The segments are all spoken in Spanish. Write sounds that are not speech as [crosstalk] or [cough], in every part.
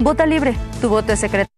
Vota libre, tu voto es secreto.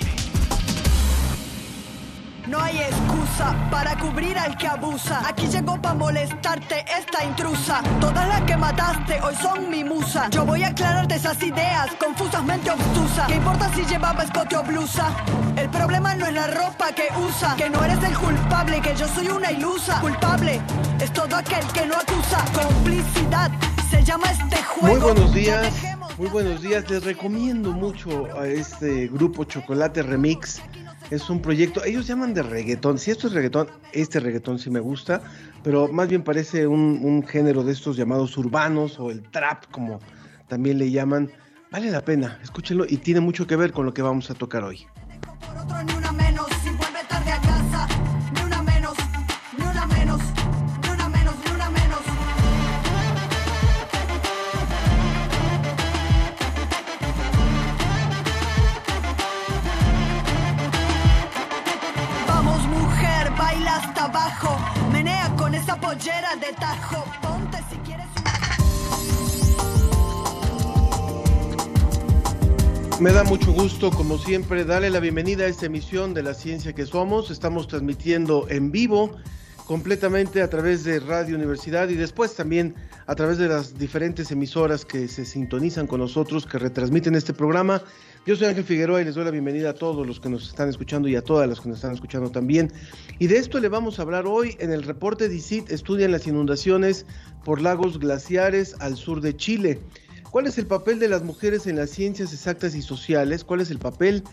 No hay excusa para cubrir al que abusa. Aquí llegó para molestarte esta intrusa. Todas las que mataste hoy son mi musa. Yo voy a aclararte esas ideas confusamente obtusa. ¿Qué importa si llevaba escote o blusa? El problema no es la ropa que usa. Que no eres el culpable, que yo soy una ilusa. Culpable es todo aquel que no acusa. Complicidad se llama este juego. Muy buenos días. Muy buenos días. Les recomiendo mucho a este grupo Chocolate Remix. Es un proyecto, ellos llaman de reggaetón. Si esto es reggaetón, este reggaetón sí me gusta, pero más bien parece un, un género de estos llamados urbanos o el trap, como también le llaman. Vale la pena, escúchenlo y tiene mucho que ver con lo que vamos a tocar hoy. Menea con esa pollera de tajo, ponte si quieres Me da mucho gusto, como siempre, darle la bienvenida a esta emisión de La Ciencia que Somos. Estamos transmitiendo en vivo, completamente a través de Radio Universidad y después también a través de las diferentes emisoras que se sintonizan con nosotros, que retransmiten este programa. Yo soy Ángel Figueroa y les doy la bienvenida a todos los que nos están escuchando y a todas las que nos están escuchando también. Y de esto le vamos a hablar hoy en el reporte DICIT, estudian las inundaciones por lagos glaciares al sur de Chile. ¿Cuál es el papel de las mujeres en las ciencias exactas y sociales? ¿Cuál es el papel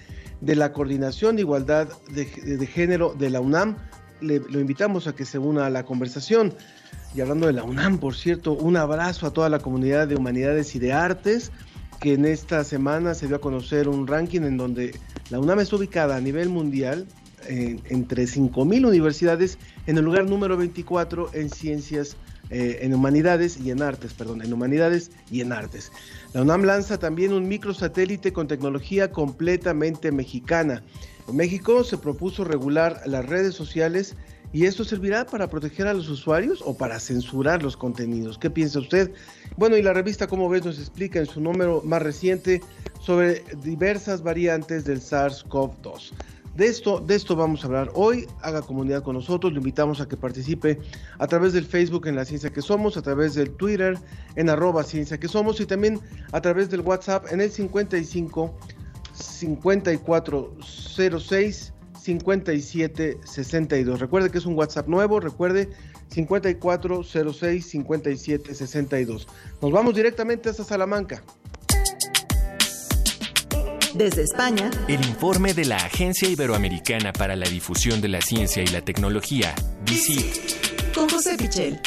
de la coordinación de igualdad de, género de la UNAM? Le, lo invitamos a que se una a la conversación. Y hablando de la UNAM, por cierto, un abrazo a toda la comunidad de humanidades y de artes, que en esta semana se dio a conocer un ranking en donde la UNAM está ubicada a nivel mundial eh, entre 5.000 universidades en el lugar número 24 en ciencias eh, en humanidades y en artes, perdón, en humanidades y en artes. La UNAM lanza también un microsatélite con tecnología completamente mexicana. En México se propuso regular las redes sociales y esto servirá para proteger a los usuarios o para censurar los contenidos. ¿Qué piensa usted? Bueno, y la revista Como ves nos explica en su número más reciente sobre diversas variantes del SARS-CoV-2. De esto, de esto vamos a hablar hoy. Haga comunidad con nosotros. Lo invitamos a que participe a través del Facebook en La Ciencia que Somos, a través del Twitter en arroba Ciencia que Somos y también a través del WhatsApp en el 55 5406 5762. Recuerde que es un WhatsApp nuevo. Recuerde 5406 5762. Nos vamos directamente hasta Salamanca. Desde España, El informe de la Agencia Iberoamericana para la Difusión de la Ciencia y la Tecnología, DICIT. con José Pichel.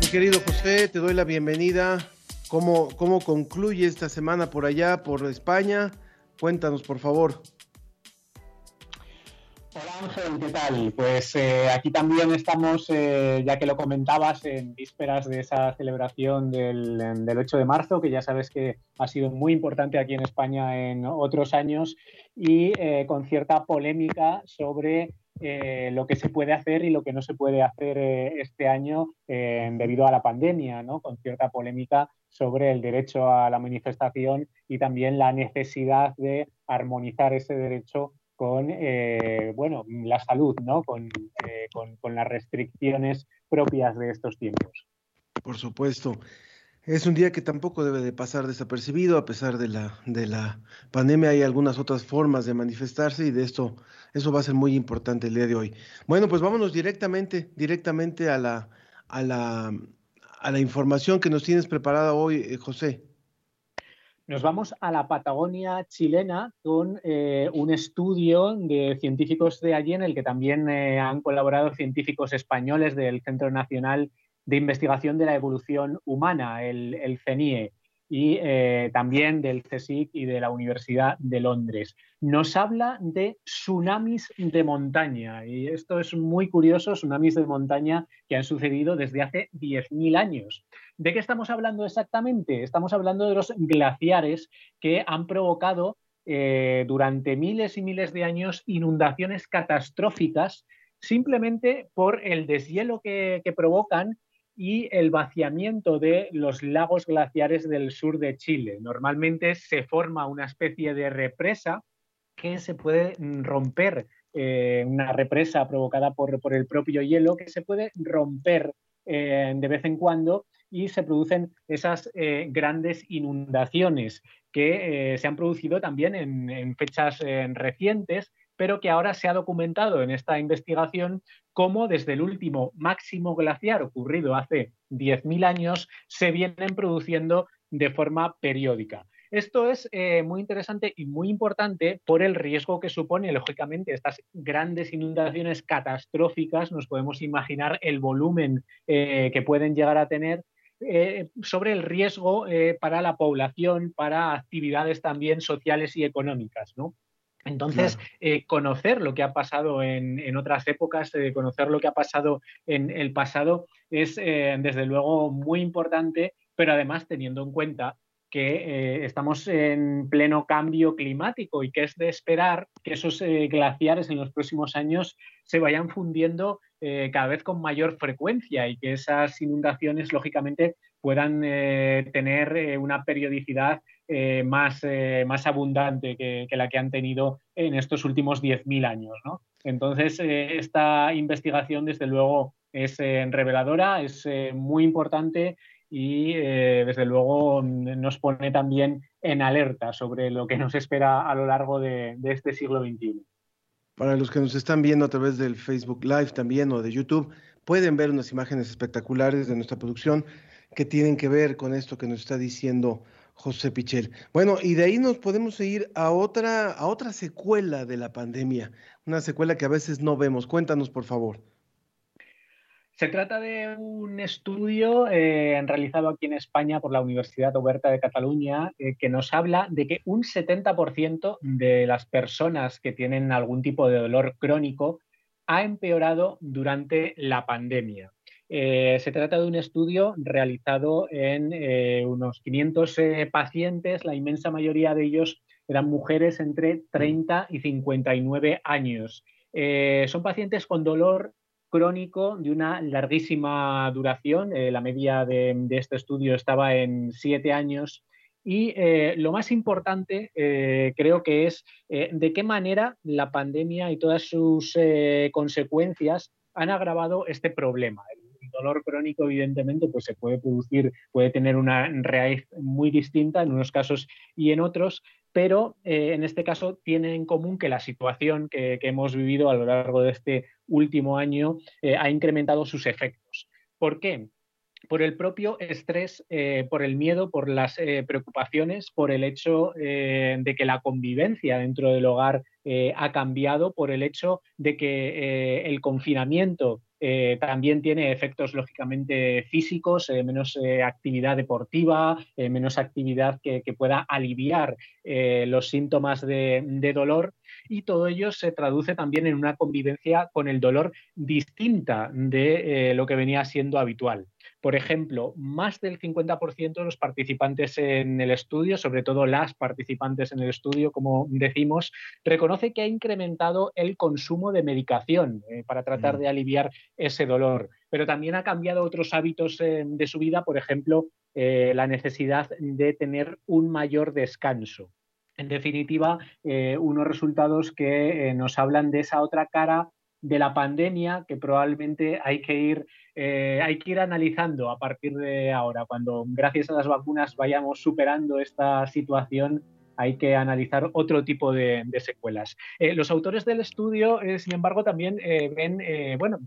Mi querido José, te doy la bienvenida. ¿Cómo, ¿Cómo concluye esta semana por allá, por España? Cuéntanos, por favor. Hola Ángel, ¿qué tal? Pues eh, aquí también estamos, eh, ya que lo comentabas, en vísperas de esa celebración del, del 8 de marzo, que ya sabes que ha sido muy importante aquí en España en otros años, y eh, con cierta polémica sobre eh, lo que se puede hacer y lo que no se puede hacer eh, este año eh, debido a la pandemia, ¿no? con cierta polémica sobre el derecho a la manifestación y también la necesidad de armonizar ese derecho con eh, bueno, la salud, ¿no? con, eh, con, con las restricciones propias de estos tiempos. Por supuesto. Es un día que tampoco debe de pasar desapercibido, a pesar de la, de la pandemia. Hay algunas otras formas de manifestarse y de esto, eso va a ser muy importante el día de hoy. Bueno, pues vámonos directamente, directamente a la, a la, a la información que nos tienes preparada hoy, eh, José. Nos vamos a la Patagonia chilena con eh, un estudio de científicos de allí en el que también eh, han colaborado científicos españoles del Centro Nacional de Investigación de la Evolución Humana, el, el CENIE, y eh, también del CSIC y de la Universidad de Londres. Nos habla de tsunamis de montaña, y esto es muy curioso, tsunamis de montaña que han sucedido desde hace 10.000 años. ¿De qué estamos hablando exactamente? Estamos hablando de los glaciares que han provocado eh, durante miles y miles de años inundaciones catastróficas simplemente por el deshielo que, que provocan y el vaciamiento de los lagos glaciares del sur de Chile. Normalmente se forma una especie de represa que se puede romper, eh, una represa provocada por, por, el propio hielo, que se puede romper eh, de vez en cuando y se producen esas eh, grandes inundaciones que se han producido también en, fechas recientes, pero que ahora se ha documentado en esta investigación cómo desde el último máximo glaciar ocurrido hace 10.000 años se vienen produciendo de forma periódica. Esto es eh, muy interesante y muy importante por el riesgo que supone, lógicamente, estas grandes inundaciones catastróficas. Nos podemos imaginar el volumen eh, que pueden llegar a tener eh, sobre el riesgo para la población, para actividades también sociales y económicas, ¿no? Entonces, claro. eh, conocer lo que ha pasado en, en otras épocas, eh, conocer lo que ha pasado en el pasado es, eh, desde luego, muy importante, pero además teniendo en cuenta que eh, estamos en pleno cambio climático y que es de esperar que esos eh, glaciares en los próximos años se vayan fundiendo eh, cada vez con mayor frecuencia y que esas inundaciones, lógicamente, puedan eh, tener una periodicidad eh, más, más, abundante que, la que han tenido en estos últimos 10.000 años. ¿no? Entonces, esta investigación, desde luego, es reveladora, es muy importante y eh, desde luego nos pone también en alerta sobre lo que nos espera a lo largo de, de, este siglo XXI. Para los que nos están viendo a través del Facebook Live también o de YouTube, pueden ver unas imágenes espectaculares de nuestra producción que tienen que ver con esto que nos está diciendo José Pichel. Bueno, y de ahí nos podemos ir a otra, a otra secuela de la pandemia, una secuela que a veces no vemos. Cuéntanos, por favor. Se trata de un estudio eh, realizado aquí en España por la Universidad Oberta de Cataluña eh, que nos habla de que un 70% de las personas que tienen algún tipo de dolor crónico ha empeorado durante la pandemia. Eh, se trata de un estudio realizado en eh, unos 500 eh, pacientes, la inmensa mayoría de ellos eran mujeres entre 30 y 59 años. son pacientes con dolor crónico de una larguísima duración. La media de, este estudio estaba en siete años. Y lo más importante creo que es de qué manera la pandemia y todas sus consecuencias han agravado este problema. Dolor crónico, evidentemente, pues se puede producir, puede tener una raíz muy distinta en unos casos y en otros, pero eh, en este caso tiene en común que la situación que, hemos vivido a lo largo de este último año eh, ha incrementado sus efectos. ¿Por qué? Por el propio estrés, eh, por el miedo, por las preocupaciones, por el hecho de que la convivencia dentro del hogar ha cambiado, por el hecho de que el confinamiento eh, también tiene efectos lógicamente físicos, eh, menos eh, actividad deportiva, menos actividad que, pueda aliviar los síntomas de, de, dolor y todo ello se traduce también en una convivencia con el dolor distinta de lo que venía siendo habitual. Por ejemplo, más del 50% de los participantes en el estudio, sobre todo las participantes en el estudio, como decimos, reconoce que ha incrementado el consumo de medicación eh, para tratar mm. de aliviar ese dolor, pero también ha cambiado otros hábitos eh, de su vida, por ejemplo, eh, la necesidad de tener un mayor descanso. En definitiva, unos resultados que nos hablan de esa otra cara de la pandemia que probablemente hay que ir eh, hay que ir analizando a partir de ahora cuando gracias a las vacunas vayamos superando esta situación hay que analizar otro tipo de, secuelas. Eh, los autores del estudio, eh, sin embargo, también ven, bueno,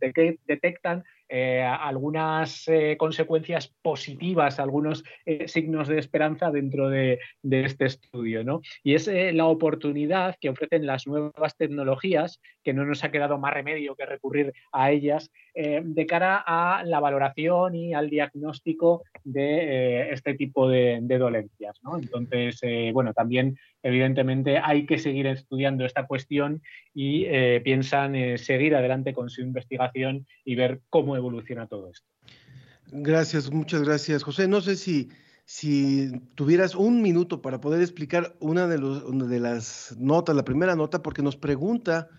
detectan eh, algunas eh, consecuencias positivas, algunos eh, signos de esperanza dentro de, este estudio. ¿no? Y es la oportunidad que ofrecen las nuevas tecnologías, que no nos ha quedado más remedio que recurrir a ellas, de cara a la valoración y al diagnóstico de este tipo de, dolencias. Entonces, bueno, también evidentemente hay que seguir estudiando esta cuestión y piensan seguir adelante con su investigación y ver cómo evoluciona todo esto. Gracias, muchas gracias, José. No sé si, si tuvieras un minuto para poder explicar una de, los, una de las notas, la primera nota, porque nos pregunta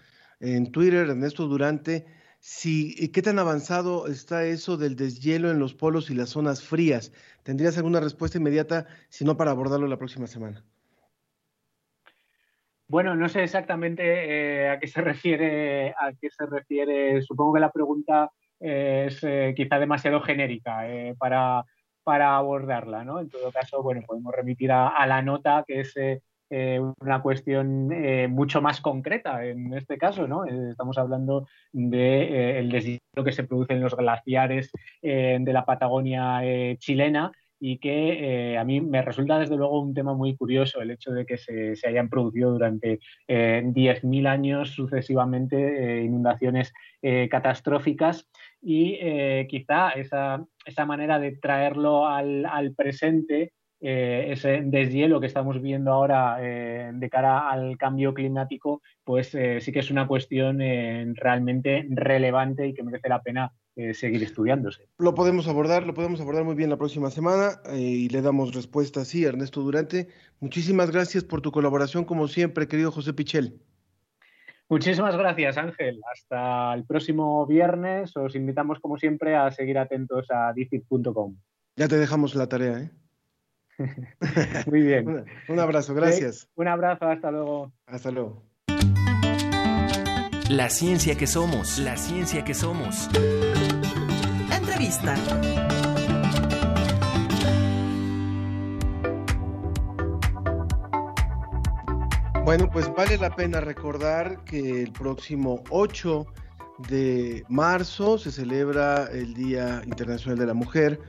en Twitter Ernesto Durante si qué tan avanzado está eso del deshielo en los polos y las zonas frías. ¿Tendrías alguna respuesta inmediata, si no, para abordarlo la próxima semana? Bueno, no sé exactamente eh, a qué se refiere, a qué se refiere. Supongo que la pregunta es eh, quizá demasiado genérica eh, para, para, abordarla, ¿no? En todo caso, bueno, podemos remitir a, la nota, que es una cuestión mucho más concreta en este caso, ¿no? estamos hablando de, que se produce en los glaciares de la Patagonia chilena y que eh, a mí me resulta desde luego un tema muy curioso el hecho de que se, hayan producido durante eh, 10.000 años sucesivamente eh, inundaciones eh, catastróficas y quizá esa, esa, manera de traerlo al, al presente ese deshielo que estamos viendo ahora de cara al cambio climático, pues sí que es una cuestión realmente relevante y que merece la pena seguir estudiándose. Lo podemos abordar, lo podemos abordar muy bien la próxima semana y le damos respuesta así, Ernesto Durante. Muchísimas gracias por tu colaboración, como siempre, querido José Pichel. Muchísimas gracias, Ángel. Hasta el próximo viernes. Os invitamos, como siempre, a seguir atentos a dicit.com. Ya te dejamos la tarea, ¿eh? [laughs] Muy bien. [laughs] un, abrazo, gracias. un abrazo, hasta luego. Hasta luego. La ciencia que somos, la ciencia que somos. Entrevista. Bueno, pues vale la pena recordar que el próximo 8 de marzo se celebra el Día Internacional de la Mujer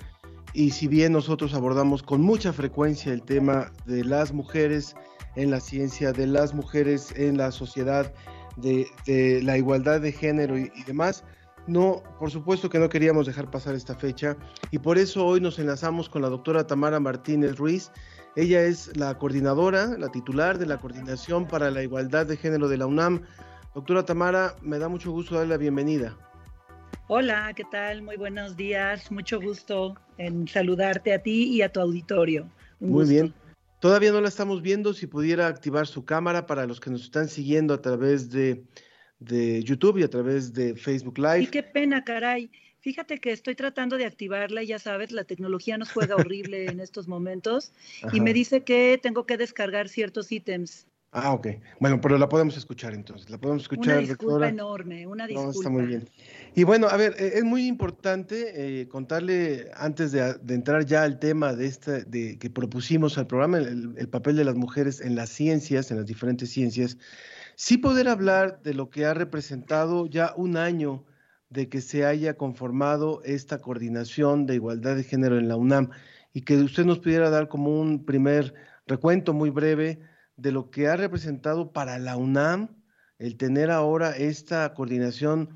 y si bien nosotros abordamos con mucha frecuencia el tema de las mujeres en la ciencia, de las mujeres en la sociedad, de, la igualdad de género y, demás, no, por supuesto que no queríamos dejar pasar esta fecha y por eso hoy nos enlazamos con la doctora Tamara Martínez Ruiz. Ella es la coordinadora, la titular de la Coordinación para la Igualdad de Género de la UNAM. Doctora Tamara, me da mucho gusto darle la bienvenida. Hola, ¿qué tal? Muy buenos días. Mucho gusto en saludarte a ti y a tu auditorio. Muy bien. Todavía no la estamos viendo. Si pudiera activar su cámara para los que nos están siguiendo a través de de YouTube y a través de Facebook Live. Y qué pena, caray. Fíjate que estoy tratando de activarla y ya sabes, la tecnología nos juega horrible en estos momentos y me dice que tengo que descargar ciertos ítems. Ah, ok. Bueno, pero la podemos escuchar entonces. La podemos escuchar. Una disculpa enorme, una disculpa. No, está muy bien. Y bueno, a ver, eh, es muy importante eh, contarle, antes de, entrar ya al tema de este, de que propusimos al programa, el, papel de las mujeres en las ciencias, en las diferentes ciencias, sí poder hablar de lo que ha representado ya un año de que se haya conformado esta coordinación de igualdad de género en la UNAM y que usted nos pudiera dar como un primer recuento muy breve de lo que ha representado para la UNAM el tener ahora esta coordinación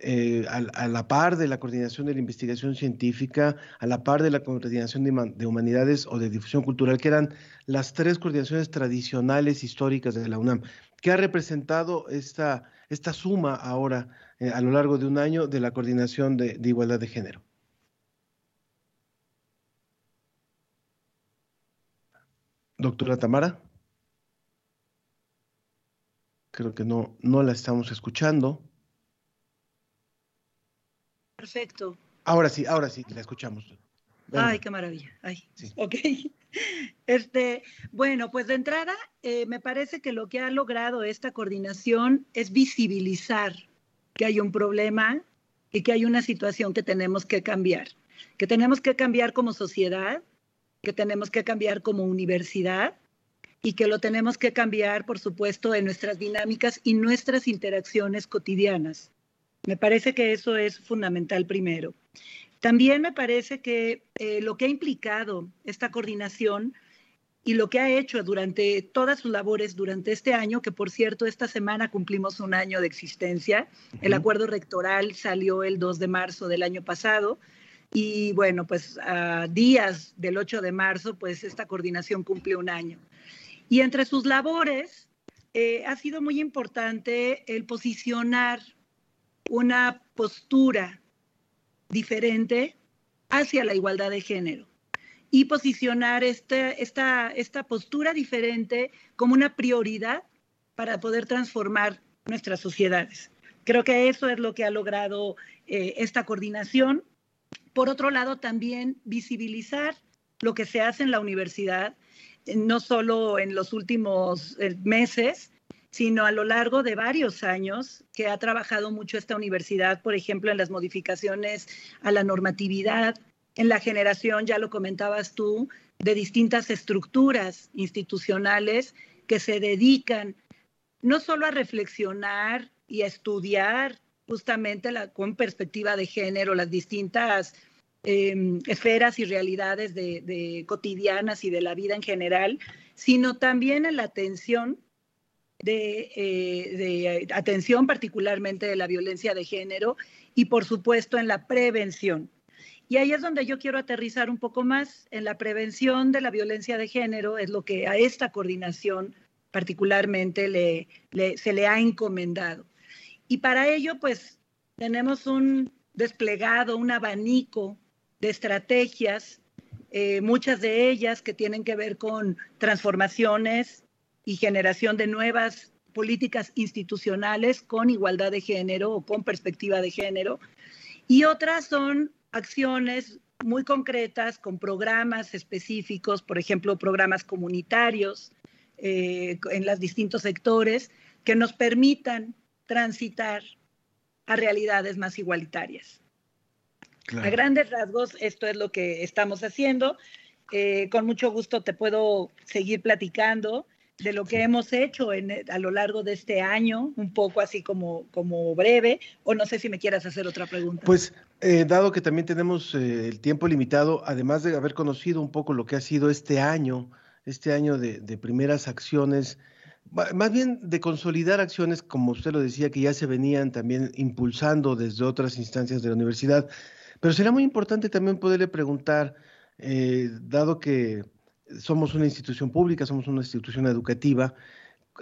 eh, a, la par de la coordinación de la investigación científica, a la par de la coordinación de, humanidades o de difusión cultural, que eran las tres coordinaciones tradicionales históricas de la UNAM. ¿Qué ha representado esta, esta suma ahora eh, a lo largo de un año de la coordinación de igualdad de género? Doctora Tamara. Creo que no, no la estamos escuchando. Perfecto. Ahora sí, ahora sí, la escuchamos. Ay, qué maravilla. Ay, ok. [laughs] Este, bueno, pues de entrada, eh, me parece que lo que ha logrado esta coordinación es visibilizar que hay un problema y que hay una situación que tenemos que cambiar, que tenemos que cambiar como sociedad, que tenemos que cambiar como universidad y que lo tenemos que cambiar, por supuesto, en nuestras dinámicas y nuestras interacciones cotidianas. Me parece que eso es fundamental primero. También me parece que eh, lo que ha implicado esta coordinación y lo que ha hecho durante todas sus labores durante este año, que por cierto, esta semana cumplimos un año de existencia. El acuerdo rectoral salió el 2 de marzo del año pasado. Y bueno, pues a días del 8 de marzo, pues esta coordinación cumple un año. Y entre sus labores eh, ha sido muy importante el posicionar una postura diferente hacia la igualdad de género y posicionar este, esta, esta postura diferente como una prioridad para poder transformar nuestras sociedades. Creo que eso es lo que ha logrado eh, esta coordinación. Por otro lado, también visibilizar lo que se hace en la universidad no solo en los últimos eh, meses, sino a lo largo de varios años que ha trabajado mucho esta universidad, por ejemplo, en las modificaciones a la normatividad, en la generación, ya lo comentabas tú, de distintas estructuras institucionales que se dedican no solo a reflexionar y a estudiar justamente con perspectiva de género las distintas Em, esferas y realidades de, cotidianas y de la vida en general, sino también en la atención de, eh, de, atención particularmente de la violencia de género y por supuesto en la prevención. Y ahí es donde yo quiero aterrizar un poco más en la prevención de la violencia de género, es lo que a esta coordinación particularmente le, se le ha encomendado. Y para ello, pues tenemos un desplegado, un abanico de estrategias, eh, muchas de ellas que tienen que ver con transformaciones y generación de nuevas políticas institucionales con igualdad de género o con perspectiva de género. Y otras son acciones muy concretas con programas específicos, por ejemplo, programas comunitarios eh, en los distintos sectores que nos permitan transitar a realidades más igualitarias. A grandes rasgos, esto es lo que estamos haciendo. Eh, con mucho gusto te puedo seguir platicando de lo que hemos hecho a lo largo de este año, un poco así como, como breve, o no sé si me quieras hacer otra pregunta. Pues, eh, dado que también tenemos eh, el tiempo limitado, además de haber conocido un poco lo que ha sido este año, este año de, de primeras acciones, más bien de consolidar acciones, como usted lo decía, que ya se venían también impulsando desde otras instancias de la universidad. Pero será muy importante también poderle preguntar, eh, dado que somos una institución pública, somos una institución educativa,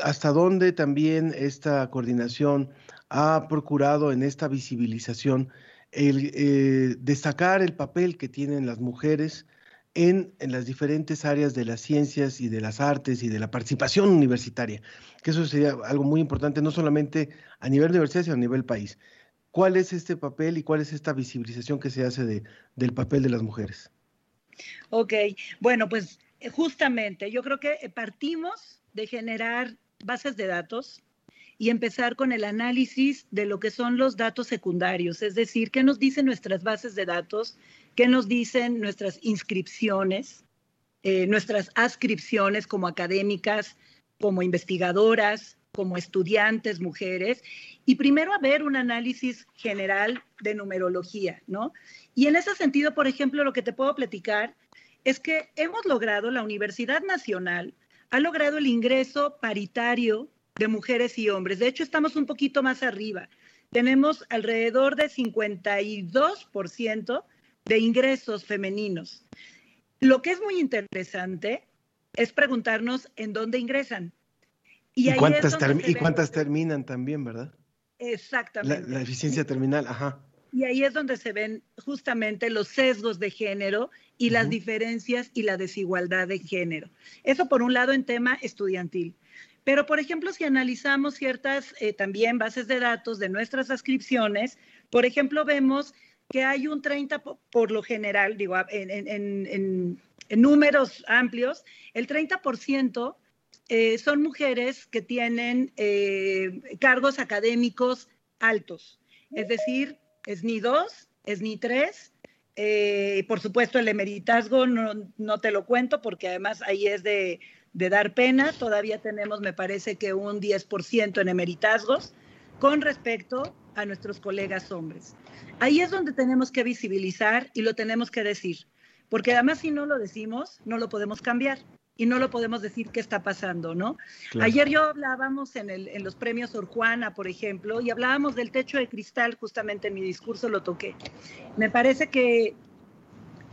hasta dónde también esta coordinación ha procurado en esta visibilización el, eh, destacar el papel que tienen las mujeres en, las diferentes áreas de las ciencias y de las artes y de la participación universitaria, que eso sería algo muy importante, no solamente a nivel universidad, sino a nivel país. ¿Cuál es este papel y cuál es esta visibilización que se hace de, del papel de las mujeres? Ok, bueno, pues eh, justamente yo creo que partimos de generar bases de datos y empezar con el análisis de lo que son los datos secundarios, es decir, qué nos dicen nuestras bases de datos, qué nos dicen nuestras inscripciones, eh, nuestras ascripciones como académicas, como investigadoras, como estudiantes, mujeres, y primero haber un análisis general de numerología, ¿no? Y en ese sentido, por ejemplo, lo que te puedo platicar es que hemos logrado, la Universidad Nacional ha logrado el ingreso paritario de mujeres y hombres. De hecho, estamos un poquito más arriba. Tenemos alrededor de 52% de ingresos femeninos. Lo que es muy interesante es preguntarnos en dónde ingresan. Y, cuántas, y cuántas terminan también, ¿verdad? Exactamente. La, eficiencia terminal, ajá. Y ahí es donde se ven justamente los sesgos de género y las diferencias y la desigualdad de género. Eso por un lado en tema estudiantil. Pero, por ejemplo, si analizamos ciertas eh, también bases de datos de nuestras ascripciones, por ejemplo, vemos que hay un 30 por lo general, digo, en, números amplios, el 30% eh, son mujeres que tienen eh, cargos académicos altos, es decir, es ni dos, es ni tres. Eh, por supuesto, el emeritazgo no, no, te lo cuento porque además ahí es de, de dar pena. Todavía tenemos, me parece que un 10% en emeritazgos con respecto a nuestros colegas hombres. Ahí es donde tenemos que visibilizar y lo tenemos que decir, porque además si no lo decimos, no lo podemos cambiar y no lo podemos decir qué está pasando, ¿no? Ayer yo hablábamos en, el, en los premios Sor Juana, por ejemplo, y hablábamos del techo de cristal, justamente en mi discurso lo toqué. Me parece que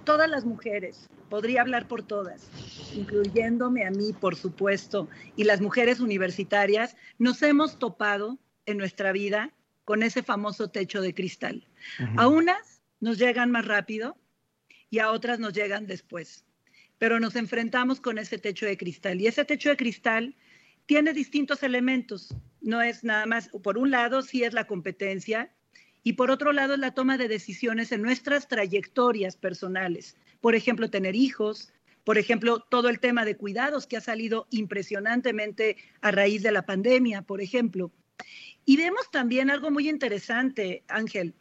todas las mujeres, podría hablar por todas, incluyéndome a mí, por supuesto, y las mujeres universitarias, nos hemos topado en nuestra vida con ese famoso techo de cristal. A unas nos llegan más rápido y a otras nos llegan después pero nos enfrentamos con ese techo de cristal. Y ese techo de cristal tiene distintos elementos. No es nada más, por un lado, sí es la competencia y por otro lado es la toma de decisiones en nuestras trayectorias personales. Por ejemplo, tener hijos, por ejemplo, todo el tema de cuidados que ha salido impresionantemente a raíz de la pandemia, por ejemplo. Y vemos también algo muy interesante, Ángel,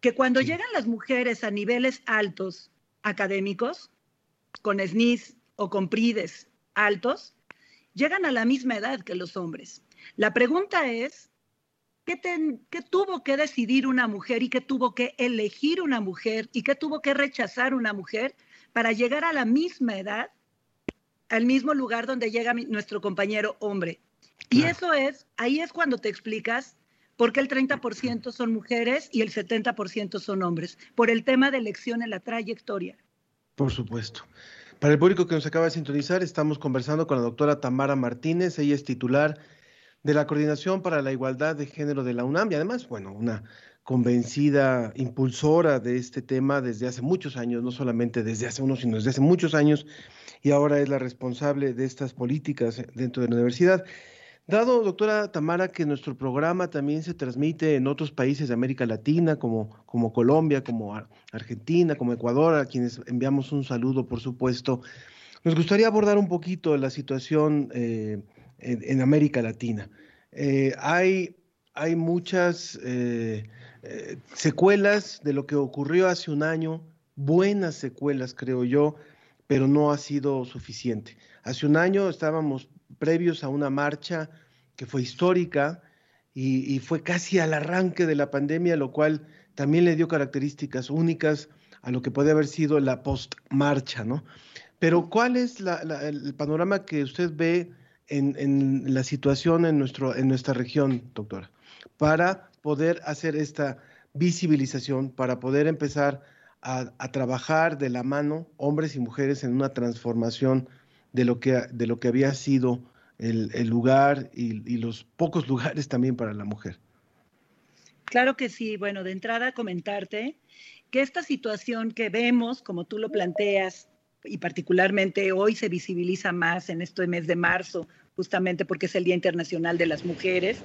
que cuando llegan las mujeres a niveles altos académicos, con SNIS o con PRIDES altos, llegan a la misma edad que los hombres. La pregunta es, ¿qué, ¿qué, tuvo que decidir una mujer y qué tuvo que elegir una mujer y qué tuvo que rechazar una mujer para llegar a la misma edad, al mismo lugar donde llega nuestro compañero hombre? Y eso es, ahí es cuando te explicas por qué el 30% son mujeres y el 70% son hombres, por el tema de elección en la trayectoria. Por supuesto. Para el público que nos acaba de sintonizar, estamos conversando con la doctora Tamara Martínez. Ella es titular de la Coordinación para la Igualdad de Género de la UNAM y además, bueno, una convencida impulsora de este tema desde hace muchos años, no solamente desde hace unos, sino desde hace muchos años, y ahora es la responsable de estas políticas dentro de la universidad. Dado, doctora Tamara, que nuestro programa también se transmite en otros países de América Latina, como, Colombia, como Argentina, como Ecuador, a quienes enviamos un saludo, por supuesto, nos gustaría abordar un poquito la situación eh, en, América Latina. Eh, hay, hay muchas eh, secuelas de lo que ocurrió hace un año, buenas secuelas, creo yo, pero no ha sido suficiente. Hace un año estábamos previos a una marcha que fue histórica y, fue casi al arranque de la pandemia, lo cual también le dio características únicas a lo que puede haber sido la post-marcha, ¿no? Pero ¿cuál es el panorama que usted ve en, la situación en, en nuestra región, doctora, para poder hacer esta visibilización, para poder empezar a, a, trabajar de la mano, hombres y mujeres, en una transformación de lo que, de lo que había sido el, lugar y, los pocos [laughs] lugares también para la mujer. Claro que sí. Bueno, de entrada comentarte que esta situación que vemos, como tú lo planteas, y particularmente hoy se visibiliza más en este mes de marzo, justamente porque es el Día Internacional de las Mujeres,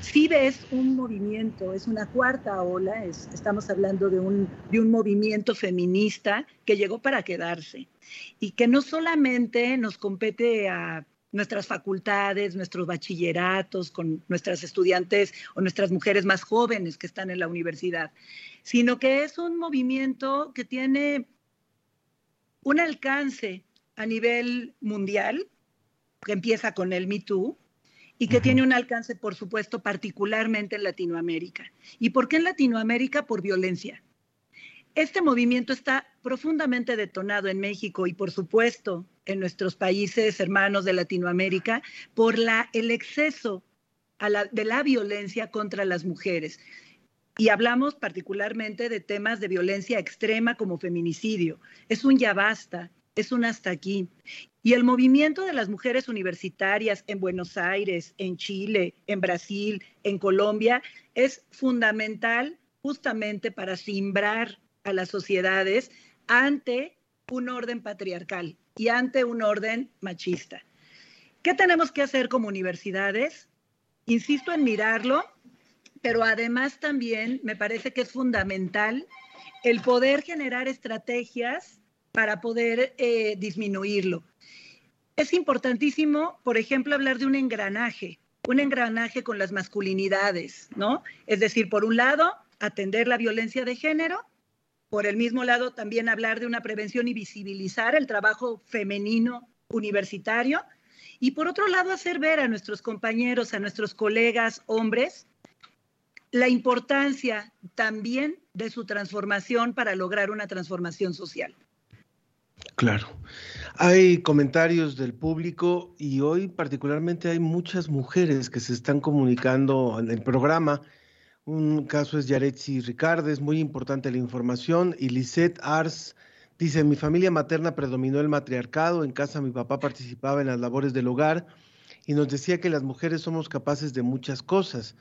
sí ves un movimiento, es una cuarta ola, estamos hablando de un, de un movimiento feminista que llegó para quedarse. Y que no solamente nos compete a nuestras facultades, nuestros bachilleratos, con nuestras estudiantes o nuestras mujeres más jóvenes que están en la universidad, sino que es un movimiento que tiene un alcance a nivel mundial, que empieza con el Me Too, y que tiene un alcance, por supuesto, particularmente en Latinoamérica. ¿Y por qué en Latinoamérica? Por violencia. Este movimiento está profundamente detonado en México y, por supuesto, en nuestros países hermanos de Latinoamérica por la, el exceso de la violencia contra las mujeres. Y hablamos particularmente de temas de violencia extrema como feminicidio. Es un ya basta, es un hasta aquí. Y el movimiento de las mujeres universitarias en Buenos Aires, en Chile, en Brasil, en Colombia, es fundamental justamente para simbrar a las sociedades ante un orden patriarcal y ante un orden machista. ¿Qué tenemos que hacer como universidades? Insisto en mirarlo, pero además también me parece que es fundamental el poder generar estrategias para poder eh, disminuirlo. Es importantísimo, por ejemplo, hablar de un engranaje, un engranaje con las masculinidades, ¿no? Es decir, por un lado, atender la violencia de género por el mismo lado, también hablar de una prevención y visibilizar el trabajo femenino universitario. Y por otro lado, hacer ver a nuestros compañeros, a nuestros colegas hombres, la importancia también de su transformación para lograr una transformación social. Claro. Hay comentarios del público y hoy particularmente hay muchas mujeres que se están comunicando en el programa un caso es Yaretsi Ricardes, muy importante la información. Y Lisette Ars dice, mi familia materna predominó el matriarcado, en casa mi papá participaba en las labores del hogar y nos decía que las mujeres somos capaces de muchas cosas.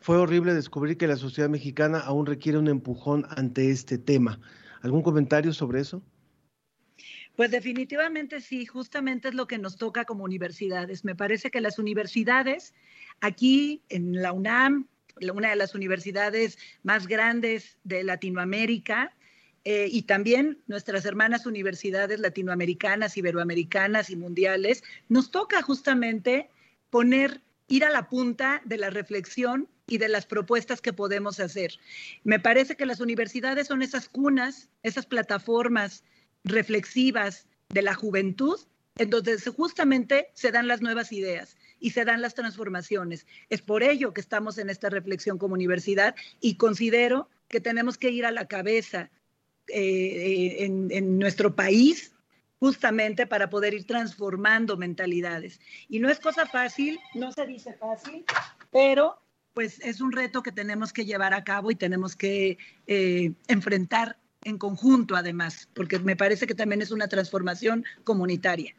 Fue horrible descubrir que la sociedad mexicana aún requiere un empujón ante este tema. ¿Algún comentario sobre eso? Pues definitivamente sí, justamente es lo que nos toca como universidades. Me parece que las universidades aquí en la UNAM, una de las universidades más grandes de Latinoamérica, eh, y también nuestras hermanas universidades latinoamericanas, iberoamericanas y mundiales, nos toca justamente poner, ir a la punta de la reflexión y de las propuestas que podemos hacer. Me parece que las universidades son esas cunas, esas plataformas reflexivas de la juventud, en donde justamente se dan las nuevas ideas y se dan las transformaciones. Es por ello que estamos en esta reflexión como universidad y considero que tenemos que ir a la cabeza eh, en, nuestro país justamente para poder ir transformando mentalidades. Y no es cosa fácil, no se dice fácil, pero pues es un reto que tenemos que llevar a cabo y tenemos que eh, enfrentar en conjunto además, porque me parece que también es una transformación comunitaria.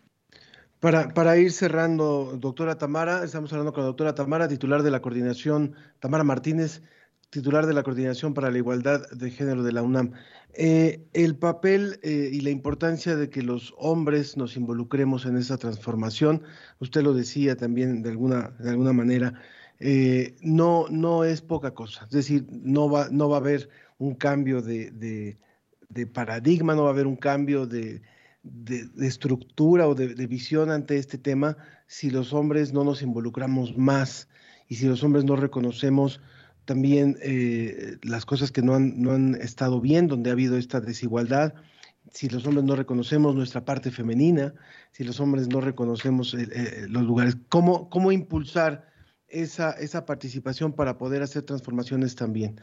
Para, ir cerrando, doctora Tamara, estamos hablando con la doctora Tamara, titular de la coordinación, Tamara Martínez, titular de la Coordinación para la Igualdad de Género de la UNAM. Eh, el papel eh, y la importancia de que los hombres nos involucremos en esa transformación, usted lo decía también de alguna, de alguna manera, eh, no, no es poca cosa. Es decir, no va, no va a haber un cambio de paradigma, no va a haber un cambio de, de, estructura o de, visión ante este tema si los hombres no nos involucramos más y si los hombres no reconocemos también eh, las cosas que no han, no han estado bien, donde ha habido esta desigualdad, si los hombres no reconocemos nuestra parte femenina, si los hombres no reconocemos eh, los lugares, ¿cómo, cómo impulsar esa, esa participación para poder hacer transformaciones también?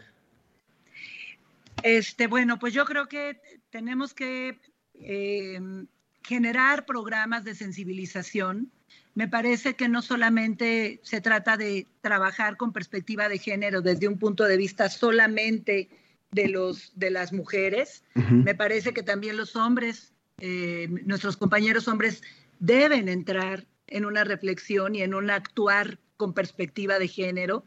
Este, bueno, pues yo creo que tenemos que Em, generar programas de sensibilización. Me parece que no solamente se trata de trabajar con perspectiva de género desde un punto de vista solamente de, los, de las mujeres, me parece que también los hombres, eh, nuestros compañeros hombres deben entrar en una reflexión y en un actuar con perspectiva de género.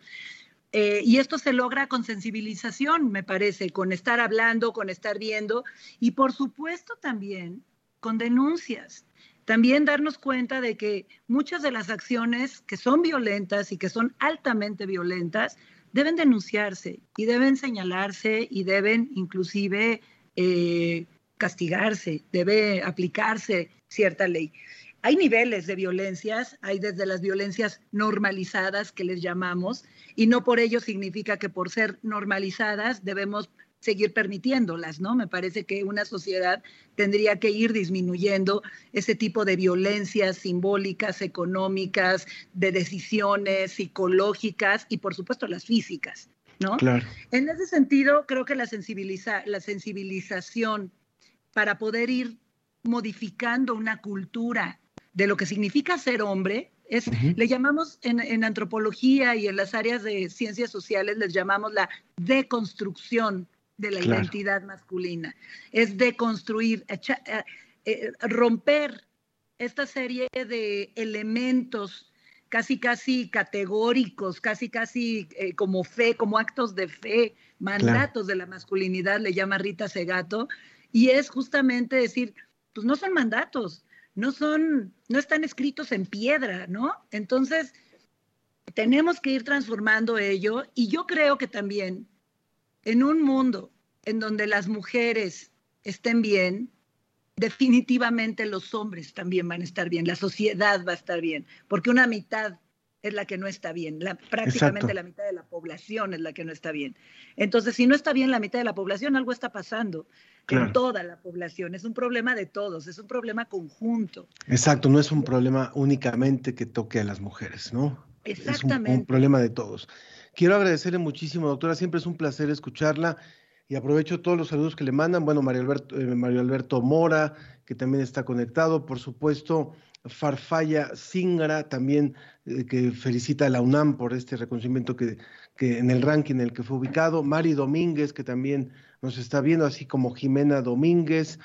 Eh, y esto se logra con sensibilización, me parece, con estar hablando, con estar viendo y por supuesto también con denuncias. También darnos cuenta de que muchas de las acciones que son violentas y que son altamente violentas deben denunciarse y deben señalarse y deben inclusive eh, castigarse, debe aplicarse cierta ley. Hay niveles de violencias, hay desde las violencias normalizadas que les llamamos, y no por ello significa que por ser normalizadas debemos seguir permitiéndolas, ¿no? Me parece que una sociedad tendría que ir disminuyendo ese tipo de violencias simbólicas, económicas, de decisiones psicológicas y por supuesto las físicas, ¿no? Claro. En ese sentido, creo que la, sensibiliza la sensibilización para poder ir modificando una cultura de lo que significa ser hombre, es, le llamamos en, en, antropología y en las áreas de ciencias sociales, les llamamos la deconstrucción de la claro. identidad masculina. Es deconstruir, eh, eh, romper esta serie de elementos casi, casi categóricos, casi, casi eh, como fe, como actos de fe, mandatos claro. de la masculinidad, le llama Rita Segato, y es justamente decir, pues no son mandatos, no son, no están escritos en piedra, ¿no? Entonces, tenemos que ir transformando ello y yo creo que también en un mundo en donde las mujeres estén bien, definitivamente los hombres también van a estar bien, la sociedad va a estar bien, porque una mitad es la que no está bien, la, prácticamente Exacto. la mitad de la población es la que no está bien. Entonces, si no está bien la mitad de la población, algo está pasando claro. en toda la población, es un problema de todos, es un problema conjunto. Exacto, no es un problema únicamente que toque a las mujeres, ¿no? Exactamente. Es un, un problema de todos. Quiero agradecerle muchísimo, doctora, siempre es un placer escucharla y aprovecho todos los saludos que le mandan. Bueno, Mario Alberto, eh, Mario Alberto Mora, que también está conectado, por supuesto, Farfalla Zingara, también eh, que felicita a la UNAM por este reconocimiento que, en el ranking en el que fue ubicado, Mari Domínguez, que también nos está viendo, así como Jimena Domínguez,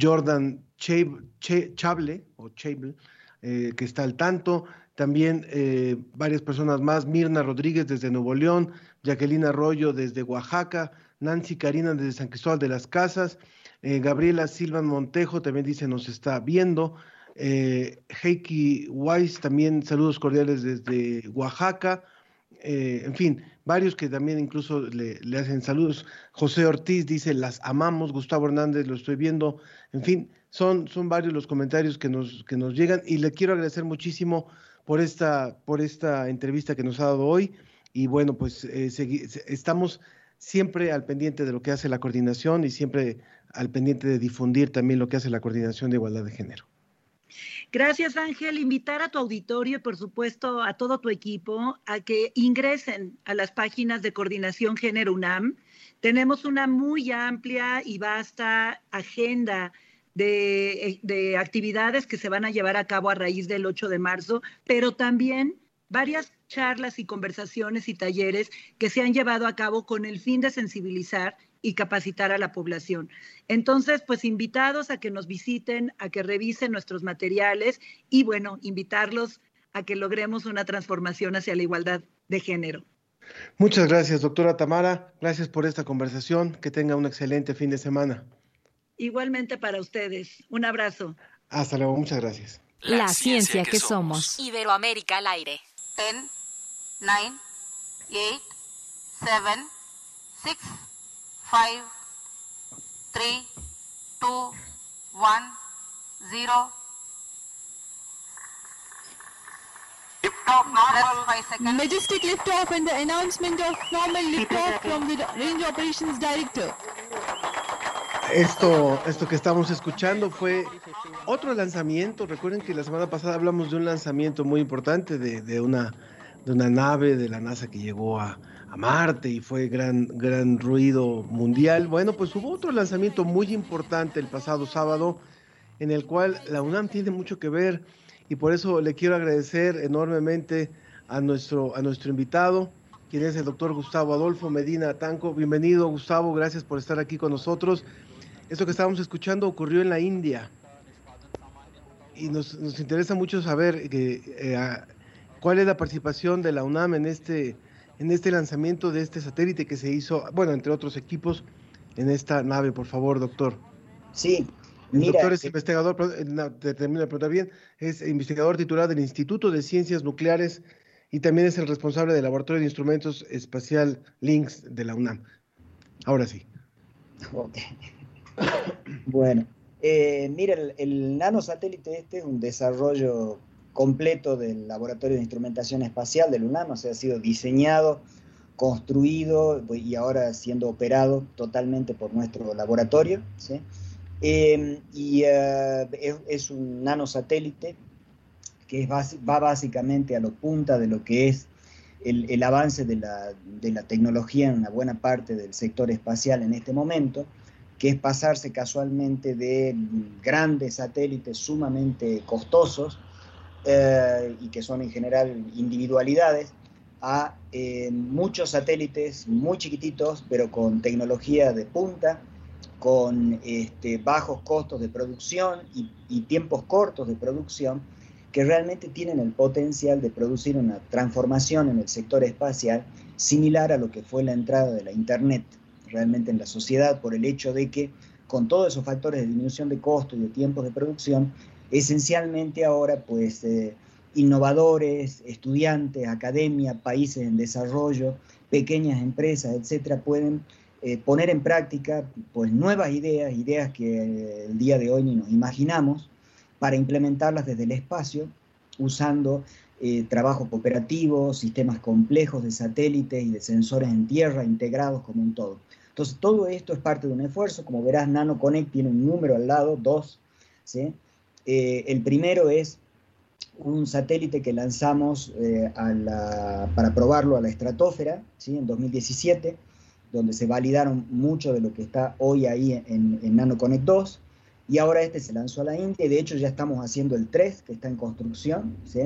Jordan Chable, Chable, o Chable eh, que está al tanto, también eh, varias personas más, Mirna Rodríguez desde Nuevo León, Jacqueline Arroyo desde Oaxaca, Nancy Karina desde San Cristóbal de las Casas, eh, Gabriela Silvan Montejo también dice nos está viendo, eh, Heiki Weiss también saludos cordiales desde Oaxaca, eh, en fin, varios que también incluso le, hacen saludos. José Ortiz dice las amamos, Gustavo Hernández lo estoy viendo, en fin, son, son varios los comentarios que nos, que nos llegan y le quiero agradecer muchísimo por esta, por esta entrevista que nos ha dado hoy y bueno, pues eh, estamos siempre al pendiente de lo que hace la coordinación y siempre al pendiente de difundir también lo que hace la coordinación de igualdad de género. Gracias, Ángel. Invitar a tu auditorio y, por supuesto, a todo tu equipo a que ingresen a las páginas de Coordinación Género UNAM. Tenemos una muy amplia y vasta agenda de, de, actividades que se van a llevar a cabo a raíz del 8 de marzo, pero también varias charlas y conversaciones y talleres que se han llevado a cabo con el fin de sensibilizar y capacitar a la población. Entonces, pues invitados a que nos visiten, a que revisen nuestros materiales y bueno, invitarlos a que logremos una transformación hacia la igualdad de género. Muchas gracias, doctora Tamara. Gracias por esta conversación. Que tenga un excelente fin de semana. Igualmente para ustedes. Un abrazo. Hasta luego. Muchas gracias. La, La ciencia, ciencia, que, que somos. somos. Iberoamérica al aire. 10, 9, 8, 7, 6, 5, 3, 2, 1, 0. Majestic liftoff and the announcement of normal liftoff from the Range Operations Director. Esto, esto que estamos escuchando fue otro lanzamiento. Recuerden que la semana pasada hablamos de un lanzamiento muy importante de, de una, de una nave de la NASA que llegó a, a Marte y fue gran, gran ruido mundial. Bueno, pues hubo otro lanzamiento muy importante el pasado sábado en el cual la UNAM tiene mucho que ver y por eso le quiero agradecer enormemente a nuestro, a nuestro invitado, quien es el doctor Gustavo Adolfo Medina Tanco. Bienvenido, Gustavo, gracias por estar aquí con nosotros. Esto que estábamos escuchando ocurrió en la India y nos, nos interesa mucho saber que, eh, cuál es la participación de la UNAM en este, en este lanzamiento de este satélite que se hizo, bueno, entre otros equipos, en esta nave, por favor, doctor. Sí, El doctor es investigador, termino de preguntar bien, es investigador titular del Instituto de Ciencias Nucleares y también es el responsable del Laboratorio de Instrumentos Espacial Links de la UNAM. Ahora sí. [coughs] bueno, eh, mira, el, el nanosatélite este es un desarrollo completo del Laboratorio de Instrumentación Espacial del UNAM, o ha sido diseñado, construido y ahora siendo operado totalmente por nuestro laboratorio. Em, y eh, es, un nanosatélite que va básicamente a lo punta de lo que es el, avance de la, de la, tecnología en una buena parte del sector espacial en este momento, que es pasarse casualmente de grandes satélites sumamente costosos eh, y que son en general individualidades, a eh, muchos satélites muy chiquititos, pero con tecnología de punta, con este, bajos costos de producción y, y, tiempos cortos de producción, que realmente tienen el potencial de producir una transformación en el sector espacial similar a lo que fue la entrada de la Internet realmente en la sociedad, por el hecho de que con todos esos factores de disminución de costos y de tiempos de producción, esencialmente ahora pues eh, innovadores, estudiantes, academia, países en desarrollo, pequeñas empresas, etcétera, pueden eh, poner en práctica pues nuevas ideas, ideas que eh, el día de hoy ni nos imaginamos, para implementarlas desde el espacio, usando trabajo cooperativo, sistemas complejos de satélites y de sensores en tierra integrados como un todo. Entonces, todo esto es parte de un esfuerzo. Como verás, NanoConnect tiene un número al lado, dos. ¿sí? Eh, el primero es un satélite que lanzamos eh, para probarlo a la estratosfera ¿sí? en 2017, donde se validaron mucho de lo que está hoy ahí en, en NanoConnect 2. Y ahora este se lanzó a la India de hecho ya estamos haciendo el 3, que está en construcción, ¿sí?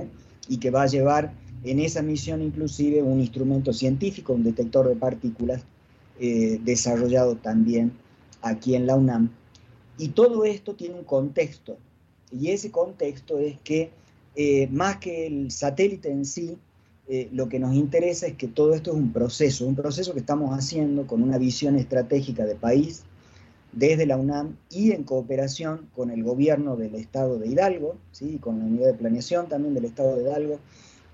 y que va a llevar en esa misión inclusive un instrumento científico, un detector de partículas eh, desarrollado también aquí en la UNAM. Y todo esto tiene un contexto, y ese contexto es que eh, más que el satélite en sí, eh, lo que nos interesa es que todo esto es un proceso, un proceso que estamos haciendo con una visión estratégica de país desde la UNAM y en cooperación con el gobierno del estado de Hidalgo, ¿sí? con la unidad de planeación también del estado de Hidalgo,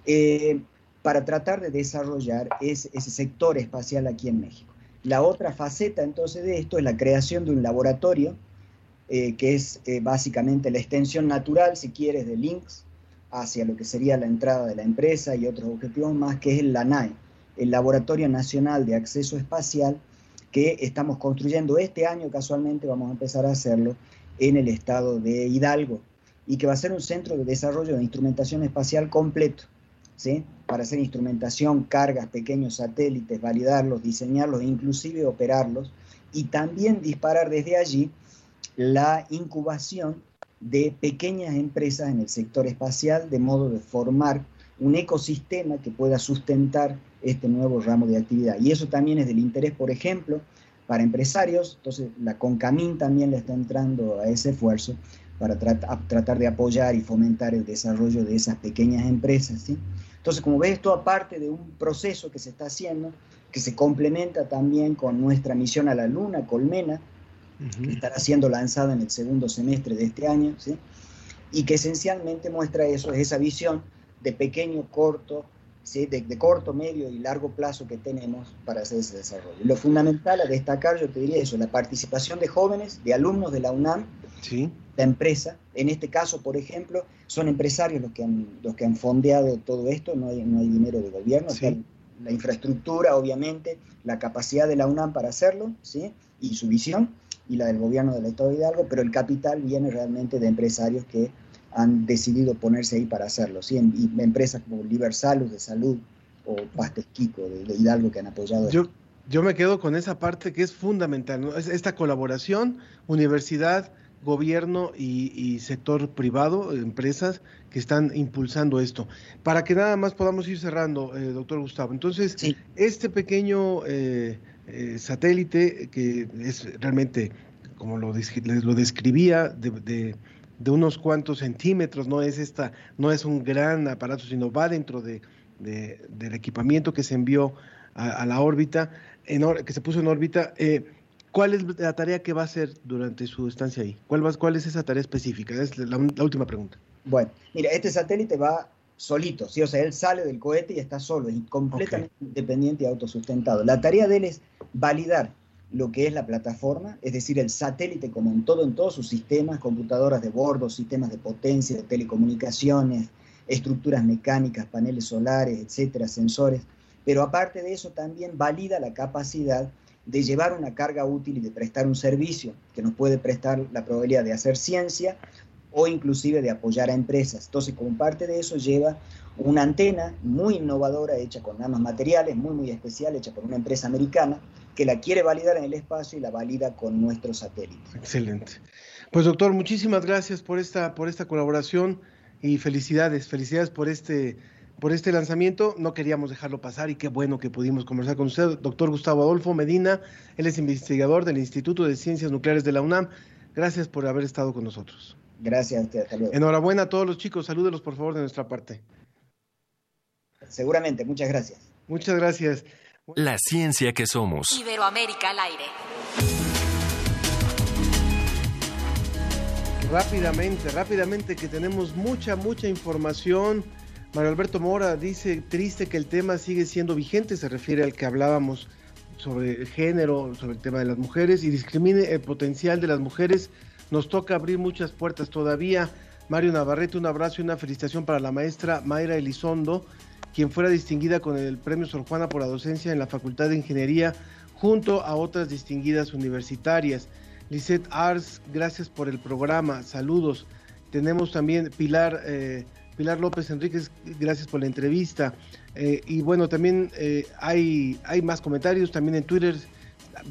eh, para tratar de desarrollar ese, sector espacial aquí en México. La otra faceta entonces de esto es la creación de un laboratorio eh, que es eh, básicamente la extensión natural, si quieres, de links hacia lo que sería la entrada de la empresa y otros objetivos más, que es el LANAE, el Laboratorio Nacional de Acceso Espacial, que estamos construyendo este año, casualmente vamos a empezar a hacerlo en el estado de Hidalgo, y que va a ser un centro de desarrollo de instrumentación espacial completo, ¿sí? para hacer instrumentación, cargas, pequeños satélites, validarlos, diseñarlos inclusive operarlos, y también disparar desde allí la incubación de pequeñas empresas en el sector espacial, de modo de formar un ecosistema que pueda sustentar este nuevo ramo de actividad. Y eso también es del interés, por ejemplo, para empresarios, entonces la CONCAMIN también le está entrando a ese esfuerzo para tratar de apoyar y fomentar el desarrollo de esas pequeñas empresas. ¿sí? Entonces, como ves, esto aparte de un proceso que se está haciendo, que se complementa también con nuestra misión a la Luna, Colmena, que estará siendo lanzada en el segundo semestre de este año, ¿sí? y que esencialmente muestra eso, es esa visión de pequeño, corto, ¿sí? de, corto, medio y largo plazo que tenemos para hacer ese desarrollo. Lo fundamental a destacar, yo te diría eso, la participación de jóvenes, de alumnos de la UNAM, ¿Sí? la empresa, en este caso, por ejemplo, son empresarios los que han, los que han fondeado todo esto, no hay, no hay dinero de gobierno, la infraestructura, obviamente, la capacidad de la UNAM para hacerlo, ¿sí? y su visión, y la del gobierno del Estado de Hidalgo, pero el capital viene realmente de empresarios que han decidido ponerse ahí para hacerlo, ¿sí? y empresas como Libersalud de salud o Pastesquico de, de Hidalgo que han apoyado. Yo, yo me quedo con esa parte que es fundamental, ¿no? esta colaboración, universidad, gobierno y, sector privado, empresas que están impulsando esto. Para que nada más podamos ir cerrando, eh, doctor Gustavo. Entonces, este pequeño eh, eh, satélite que es realmente, como lo, lo describía, de, unos cuantos centímetros, no es, esta, no es un gran aparato, sino va dentro de, del equipamiento que se envió a, la órbita, en que se puso en órbita. Eh, ¿Cuál es la tarea que va a hacer durante su estancia ahí? ¿Cuál, va, cuál es esa tarea específica? Es la, la última pregunta. Bueno, mira, este satélite va solito, ¿sí? o sea, él sale del cohete y está solo, es completamente independiente y autosustentado. La tarea de él es validar lo que es la plataforma, es decir, el satélite como en todo, en todos sus sistemas, computadoras de bordo, sistemas de potencia, de telecomunicaciones, estructuras mecánicas, paneles solares, etcétera, sensores, pero aparte de eso también valida la capacidad de llevar una carga útil y de prestar un servicio que nos puede prestar la probabilidad de hacer ciencia o inclusive de apoyar a empresas. Entonces, como parte de eso lleva una antena muy innovadora hecha con nanomateriales, muy, muy especial, hecha por una empresa americana, que la quiere validar en el espacio y la valida con nuestro satélite. Excelente. Pues doctor, muchísimas gracias por esta, por esta colaboración y felicidades, felicidades por este, por este lanzamiento. No queríamos dejarlo pasar y qué bueno que pudimos conversar con usted, doctor Gustavo Adolfo Medina. Él es investigador del Instituto de Ciencias Nucleares de la UNAM. Gracias por haber estado con nosotros. Gracias hasta luego. Enhorabuena a todos los chicos, salúdelos por favor de nuestra parte. Seguramente, muchas gracias. Muchas gracias. La ciencia que somos. Iberoamérica al aire. Rápidamente, rápidamente, que tenemos mucha, mucha información. Mario Alberto Mora dice, triste que el tema sigue siendo vigente, se refiere al que hablábamos sobre género, sobre el tema de las mujeres y discrimine el potencial de las mujeres nos toca abrir muchas puertas todavía. Mario Navarrete, un abrazo y una felicitación para la maestra Mayra Elizondo, quien fuera distinguida con el premio Sor Juana por la docencia en la Facultad de Ingeniería, junto a otras distinguidas universitarias. Lisette Ars, gracias por el programa, saludos. Tenemos también Pilar, eh, Pilar López Enríquez, gracias por la entrevista. Eh, y bueno, también eh, hay, hay más comentarios, también en Twitter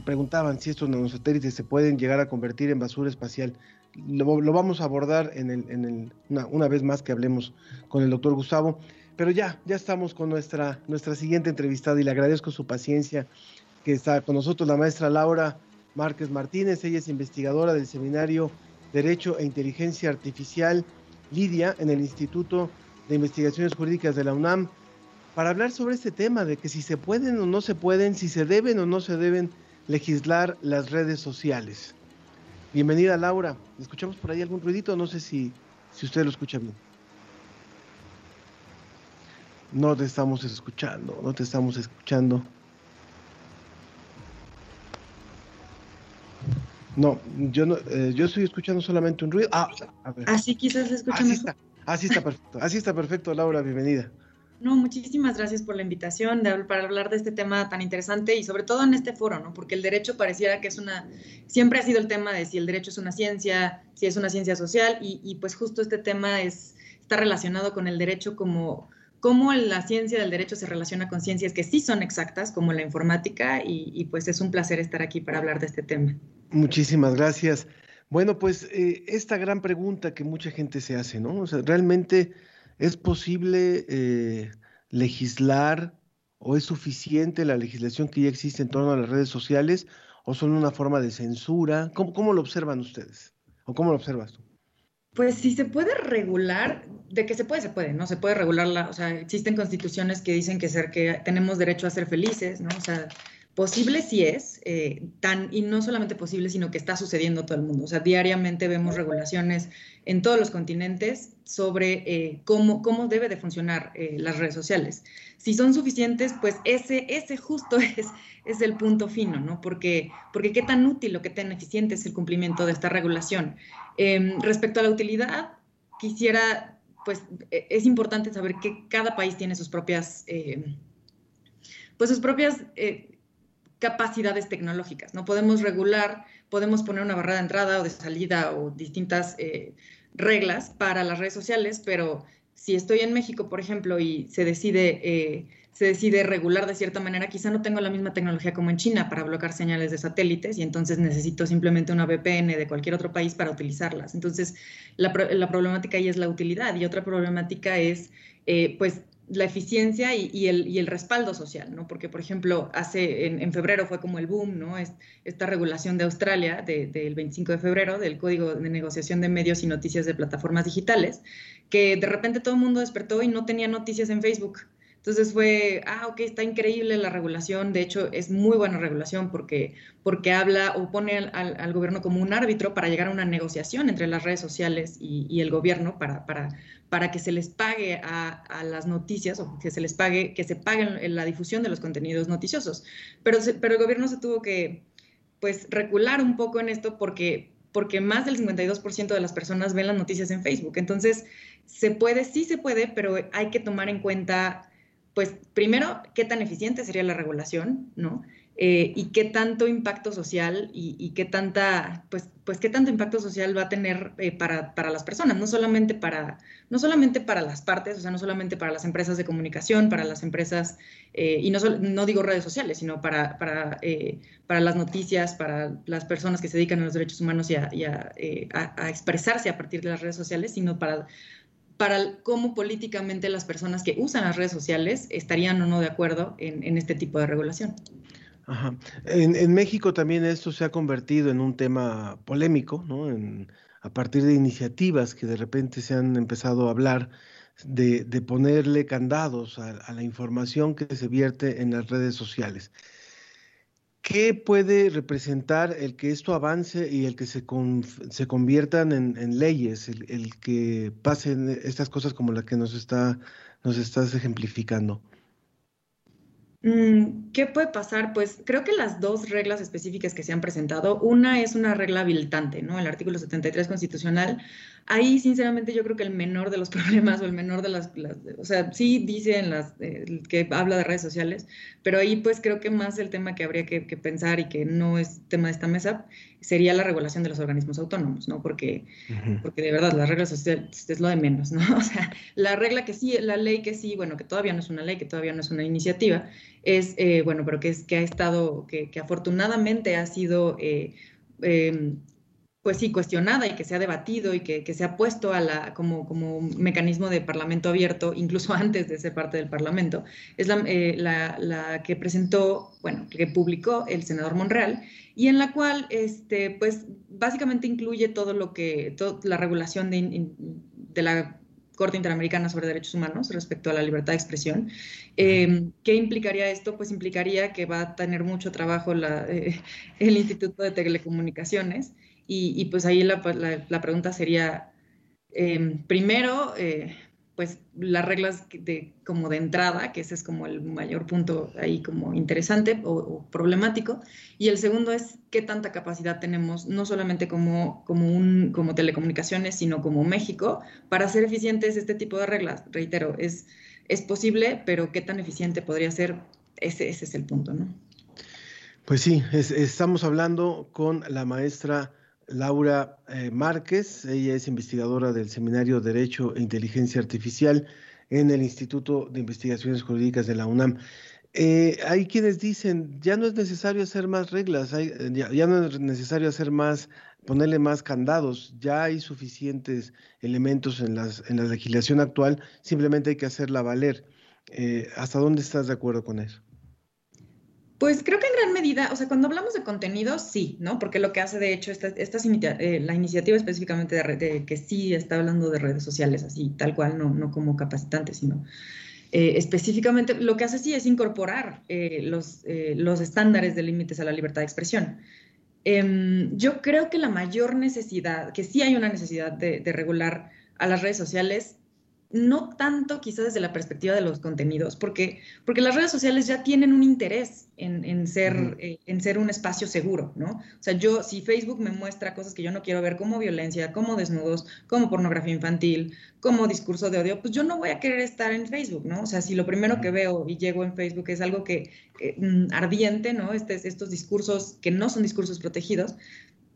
preguntaban si estos nanosatélites se pueden llegar a convertir en basura espacial. Lo, vamos a abordar en el, en el, una, vez más que hablemos con el doctor Gustavo. Pero ya, ya estamos con nuestra, nuestra siguiente entrevistada y le agradezco su paciencia que está con nosotros la maestra Laura Márquez Martínez. Ella es investigadora del seminario Derecho e Inteligencia Artificial Lidia en el Instituto de Investigaciones Jurídicas de la UNAM para hablar sobre este tema de que si se pueden o no se pueden, si se deben o no se deben legislar las redes sociales. Bienvenida Laura, ¿escuchamos por ahí algún ruidito? No sé si, si usted lo escucha bien. No te estamos escuchando, no te estamos escuchando. No, yo no, eh, yo estoy escuchando solamente un ruido. Ah, a ver. Así quizás se escucha así Está, así está perfecto, así está perfecto, Laura, bienvenida. No, muchísimas gracias por la invitación de, para hablar de este tema tan interesante y sobre todo en este foro, ¿no? Porque el derecho pareciera que es una, siempre ha sido el tema de si el derecho es una ciencia, si es una ciencia social y, y pues justo este tema es, está relacionado con el derecho como cómo la ciencia del derecho se relaciona con ciencias que sí son exactas, como la informática, y, y pues es un placer estar aquí para hablar de este tema. Muchísimas gracias. Bueno, pues eh, esta gran pregunta que mucha gente se hace, ¿no? O sea, realmente ¿Es posible eh, legislar o es suficiente la legislación que ya existe en torno a las redes sociales o son una forma de censura? ¿Cómo, lo observan ustedes? ¿O cómo lo observas tú? Pues si se puede regular, de que se puede, se puede, ¿no? Se puede regular, o sea, existen constituciones que dicen que, ser, que tenemos derecho a ser felices, ¿no? O sea, Posible sí es, eh, tan, y no solamente posible, sino que está sucediendo todo el mundo. O sea, diariamente vemos regulaciones en todos los continentes sobre eh, cómo, cómo debe de funcionar eh, las redes sociales. Si son suficientes, pues ese, ese justo [laughs] es, es el punto fino, ¿no? Porque, porque qué tan útil o qué tan eficiente es el cumplimiento de esta regulación. Em, respecto a la utilidad, quisiera, pues e, es importante saber que cada país tiene sus propias, pues sus propias capacidades tecnológicas. No podemos regular, podemos poner una barrera de entrada o de salida o distintas eh, reglas para las redes sociales, pero si estoy en México, por ejemplo, y se decide, eh, se decide regular de cierta manera, quizá no tengo la misma tecnología como en China para bloquear señales de satélites y entonces necesito simplemente una VPN de cualquier otro país para utilizarlas. Entonces, la, problemática ahí es la utilidad y otra problemática es, eh, pues, la eficiencia y, el, respaldo social, ¿no? Porque, por ejemplo, hace en, febrero fue como el boom, ¿no? esta regulación de Australia del 25 de febrero del Código de Negociación de Medios y Noticias de Plataformas Digitales, que de repente todo el mundo despertó y no tenía noticias en Facebook. Entonces fue, ah, ok, está increíble la regulación, de hecho es muy buena regulación porque, porque habla o pone al, gobierno como un árbitro para llegar a una negociación entre las redes sociales y, el gobierno para, para, para que se les pague a, las noticias o que se les pague, que se pague la difusión de los contenidos noticiosos. Pero, pero el gobierno se tuvo que, pues, recular un poco en esto porque porque más del 52% de las personas ven las noticias en Facebook. Entonces, se puede, sí se puede, pero hay que tomar en cuenta pues primero, qué tan eficiente sería la regulación, ¿no? Eh, y qué tanto impacto social y, qué tanta, pues, pues qué tanto impacto social va a tener eh, para, las personas, no solamente para, no solamente para las partes, o sea, no solamente para las empresas de comunicación, para las empresas, eh, y no, no digo redes sociales, sino para, para, para, las noticias, para las personas que se dedican a los derechos humanos y, a expresarse a partir de las redes sociales, sino para para cómo políticamente las personas que usan las redes sociales estarían o no de acuerdo en, este tipo de regulación. Ajá. En, México también esto se ha convertido en un tema polémico, ¿no? a partir de iniciativas que de repente se han empezado a hablar de, ponerle candados a, la información que se vierte en las redes sociales. ¿Qué puede representar el que esto avance y el que se, se conviertan en, leyes, el, que pasen estas cosas como la que nos, está, nos estás ejemplificando? Mm, ¿Qué puede pasar? Pues creo que las dos reglas específicas que se han presentado, una es una regla habilitante, ¿no? El artículo 73 constitucional Ahí, sinceramente, yo creo que el menor de los [laughs] problemas o el menor de las, o sea, sí dice en las, eh, que habla de redes sociales, pero ahí pues creo que más el tema que habría que, pensar y que no es tema de esta mesa sería la regulación de los organismos autónomos, ¿no? Porque, porque de verdad las reglas sociales es lo de menos, ¿no? [laughs] O sea, la regla que sí, la ley que sí, bueno, que todavía no es una ley, que todavía no es una iniciativa, es, eh, bueno, pero que, es, que ha estado, que, que afortunadamente ha sido... Eh, em, pues sí, cuestionada y que se ha debatido y que, se ha puesto a la, como, como mecanismo de parlamento abierto, incluso [laughs] antes de ser parte del parlamento, es eh, la, la, que presentó, bueno, que publicó el senador Monreal y en la cual, este, pues, básicamente incluye todo lo que, toda la regulación de, de la Corte Interamericana sobre Derechos Humanos respecto a la libertad de expresión. Em, ¿Qué implicaría esto? Pues implicaría que va a tener mucho trabajo la, eh, el Instituto de Telecomunicaciones y, pues ahí la, la, pregunta sería, em, primero, eh, pues las reglas de, como de entrada, que ese es como el mayor punto ahí como interesante o, problemático. Y el segundo es qué tanta capacidad tenemos, no solamente como, como, un, como telecomunicaciones, sino como México, para hacer eficientes este tipo de reglas. Reitero, es, es posible, pero qué tan eficiente podría ser, ese, ese es el punto, ¿no? Pues sí, estamos hablando con la maestra Laura eh, Márquez, ella es investigadora del Seminario Derecho e Inteligencia Artificial en el Instituto de Investigaciones Jurídicas de la UNAM. Eh, hay quienes dicen, ya no es necesario hacer más reglas, ya, no es necesario hacer más, ponerle más candados, ya hay suficientes elementos en, las, en la legislación actual, simplemente hay que hacerla valer. Eh, ¿Hasta dónde estás de acuerdo con eso? Pues creo que en gran medida, o sea, cuando hablamos de contenidos, sí, ¿no? Porque lo que hace, de hecho, esta, esta eh, la iniciativa específicamente de, que sí está hablando de redes sociales, así, tal cual, no, no como capacitante, sino eh, específicamente, lo que hace sí es incorporar eh, los, los estándares de límites a la libertad de expresión. Em, yo creo que la mayor necesidad, que sí hay una necesidad de regular a las redes sociales, no tanto quizás desde la perspectiva de los contenidos, porque, porque las redes sociales ya tienen un interés en, ser, eh, en ser un espacio seguro, ¿no? O sea, yo, si Facebook me muestra cosas que yo no quiero ver, como violencia, como desnudos, como pornografía infantil, como discurso de odio, pues yo no voy a querer estar en Facebook, ¿no? O sea, si lo primero que veo y llego en Facebook es algo que mm, ardiente, ¿no? Este, estos discursos que no son discursos protegidos,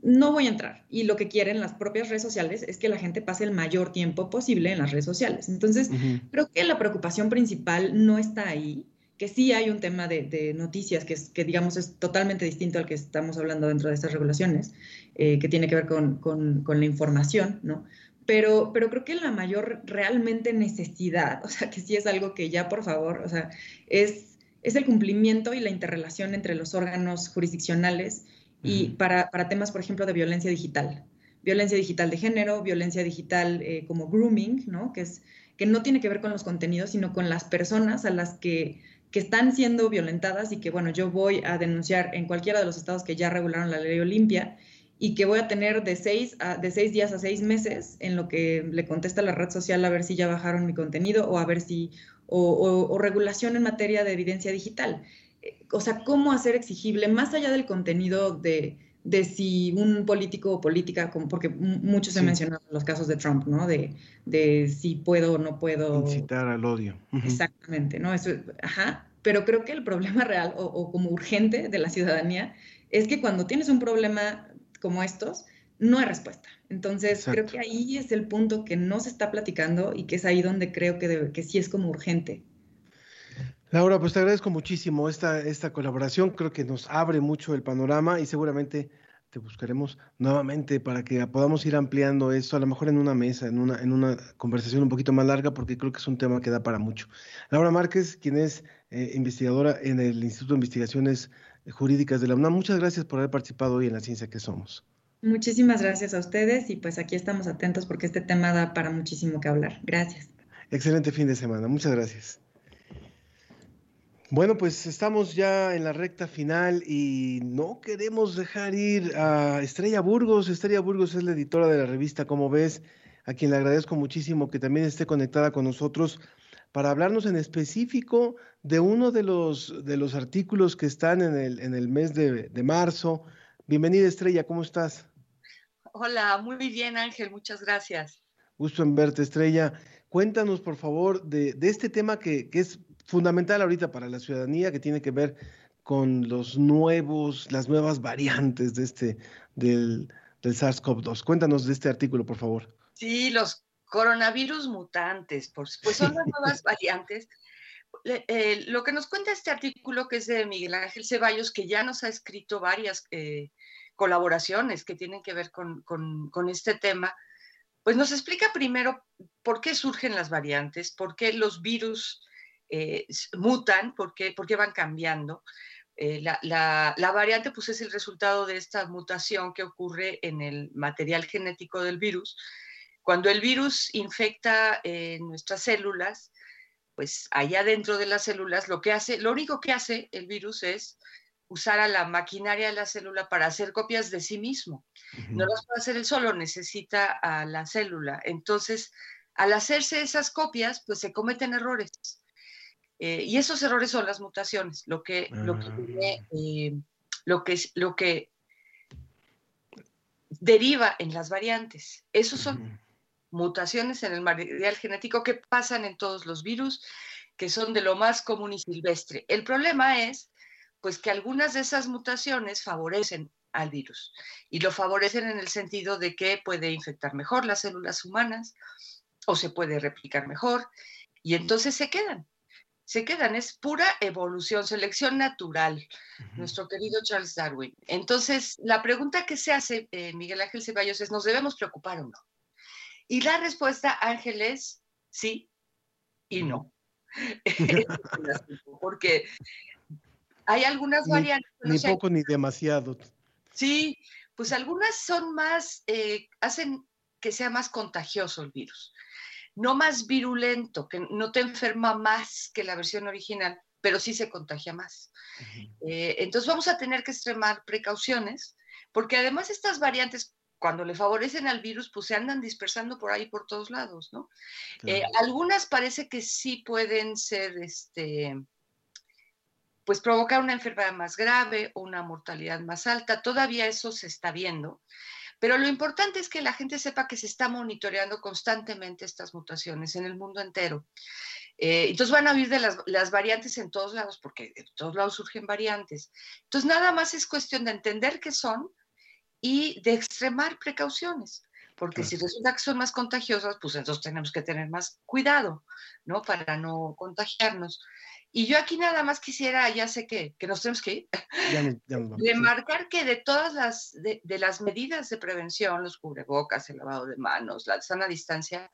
no voy a entrar. Y lo que quieren las propias redes sociales es que la gente pase el mayor tiempo posible en las redes sociales. Entonces, creo que la preocupación principal no está ahí, que sí hay un tema de, noticias que, que, digamos, es totalmente distinto al que estamos hablando dentro de estas regulaciones, eh, que tiene que ver con, con, la información, ¿no? Pero, pero creo que la mayor realmente necesidad, [laughs] o sea, que sí es algo que ya, por favor, o sea, es, es el cumplimiento y la interrelación entre los órganos jurisdiccionales y para, para, temas, por ejemplo, de violencia digital. violencia digital de género, violencia digital eh, como grooming, ¿no? Que, es, que no tiene que ver con los contenidos, sino con las personas a las que, que están siendo violentadas y que, bueno, yo voy a denunciar en cualquiera de los estados que ya regularon la ley Olimpia y que voy a tener de seis, a, de seis días a seis meses en lo que le contesta la red social a ver si ya bajaron mi contenido o a ver si, o, o regulación en materia de evidencia digital. Eh, o sea, cómo hacer exigible, más allá del contenido de, de si un político o política, porque muchos se mencionan los casos de Trump, ¿no? De, de si puedo o no puedo. Incitar al odio. Exactamente, ¿no? Eso, ajá. Pero creo que el problema real o, o, como urgente de la ciudadanía es que cuando tienes un problema como estos, no hay respuesta. Entonces, creo que ahí es el punto que no se está platicando y que es ahí donde creo que, que sí es como urgente. Laura, pues te agradezco muchísimo esta, esta colaboración. Creo que nos abre mucho el panorama y seguramente te buscaremos nuevamente para que podamos ir ampliando esto, a lo mejor en una mesa, en una, en una conversación un poquito más larga, porque creo que es un tema que da para mucho. Laura Márquez, quien es eh, investigadora en el Instituto de Investigaciones Jurídicas de la UNAM, muchas gracias por haber participado hoy en la ciencia que somos. Muchísimas gracias a ustedes y pues aquí estamos atentos porque este tema da para muchísimo que hablar. Gracias. Excelente fin de semana. Muchas gracias. Bueno, pues estamos ya en la recta final y no queremos dejar ir a Estrella Burgos. Estrella Burgos es la editora de la revista Como ves, a quien le agradezco muchísimo que también esté conectada con nosotros para hablarnos en específico de uno de los, de los artículos que están en el, en el mes de, de marzo. Bienvenida Estrella, ¿cómo estás? Hola, muy bien Ángel, muchas gracias. Gusto en verte Estrella. Cuéntanos por favor de, de este tema que, que es fundamental ahorita para la ciudadanía que tiene que ver con los nuevos, las nuevas variantes de este, del, del SARS-CoV-2. Cuéntanos de este artículo, por favor. Sí, los coronavirus mutantes, pues son las [laughs] nuevas variantes. Eh, lo que nos cuenta este artículo, que es de Miguel Ángel Ceballos, que ya nos ha escrito varias eh, colaboraciones que tienen que ver con, con, con, este tema, pues nos explica primero por qué surgen las variantes, por qué los virus eh, mutan, porque, porque van cambiando. Eh, la, la, la, variante pues, es el resultado de esta mutación que ocurre en el material genético del virus. Cuando el virus infecta eh, nuestras células, pues allá dentro de las células, lo que hace, lo único que hace el virus es usar a la maquinaria de la célula para hacer copias de sí mismo. Uh -huh. No las puede hacer él solo, necesita a la célula. Entonces, al hacerse esas copias, pues se cometen errores. Eh, y esos errores son las mutaciones, lo que, lo, que tiene, eh, lo, que, lo que deriva en las variantes. Esos son uh -huh. mutaciones en el material genético que pasan en todos los virus, que son de lo más común y silvestre. El problema es pues que algunas de esas mutaciones favorecen al virus y lo favorecen en el sentido de que puede infectar mejor las células humanas o se puede replicar mejor y entonces se quedan. Se quedan, es pura evolución, selección natural, uh -huh. nuestro querido Charles Darwin. Entonces, la pregunta que se hace, eh, Miguel Ángel Ceballos, es, ¿nos debemos preocupar o no? Y la respuesta, Ángel, es sí y no. [laughs] Porque hay algunas ni, variantes. Ni no poco ni demasiado. Sí, pues algunas son más, eh, hacen que sea más contagioso el virus. No más virulento, que no te enferma más que la versión original, pero sí se contagia más. Uh -huh. eh, entonces vamos a tener que extremar precauciones, porque además estas variantes, cuando le favorecen al virus, pues se andan dispersando por ahí por todos lados, ¿no? Claro. Eh, algunas parece que sí pueden ser, este, pues provocar una enfermedad más grave o una mortalidad más alta. Todavía eso se está viendo. Pero lo importante es que la gente sepa que se está monitoreando constantemente estas mutaciones en el mundo entero. Eh, entonces van a oír de las, las, variantes en todos lados, porque de todos lados surgen variantes. Entonces nada más es cuestión de entender qué son y de extremar precauciones, porque claro. si resulta que son más contagiosas, pues entonces tenemos que tener más cuidado, ¿no? Para no contagiarnos. Y yo aquí nada más quisiera, ya sé que, que nos tenemos que ir, ya me, ya me [laughs] remarcar que de todas las, de, de, las medidas de prevención, los cubrebocas, el lavado de manos, la sana distancia,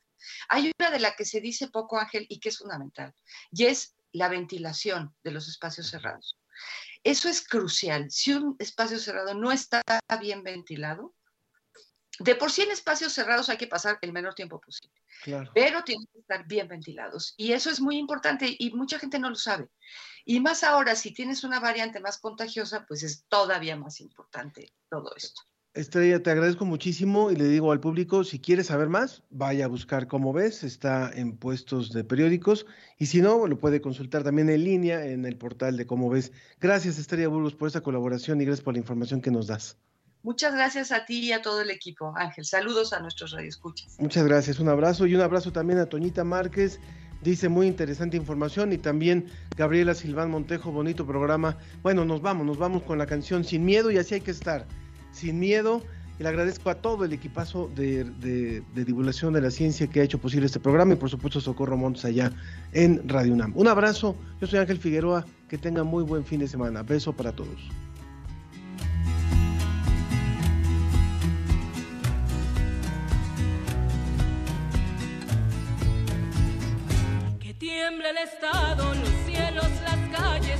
hay una de la que se dice poco, Ángel, y que es fundamental, y es la ventilación de los espacios cerrados. Eso es crucial. Si un espacio cerrado no está bien ventilado, de por sí en espacios cerrados hay que pasar el menor tiempo posible, pero tienen que estar bien ventilados. Y eso es muy importante y mucha gente no lo sabe. Y más ahora, si tienes una variante más contagiosa, pues es todavía más importante todo esto. Estrella, te agradezco muchísimo y le digo al público, si quieres saber más, vaya a buscar cómo ves, está en puestos de periódicos y si no, lo puede consultar también en línea en el portal de cómo ves. Gracias Estrella Burgos por esta colaboración y gracias por la información que nos das. Muchas gracias a ti y a todo el equipo, Ángel. Saludos a nuestros radioescuchas. Muchas gracias, un abrazo y un abrazo también a Toñita Márquez. Dice muy interesante información y también Gabriela Silván Montejo, bonito programa. Bueno, nos vamos, nos vamos con la canción Sin Miedo y así hay que estar sin miedo. Y le agradezco a todo el equipazo de, divulgación de la ciencia que ha hecho posible este programa y por supuesto Socorro Montes allá en Radio UNAM. Un abrazo, yo soy Ángel Figueroa, que tengan muy buen fin de semana. Beso para todos. Que tiemble el Estado, los cielos, las calles,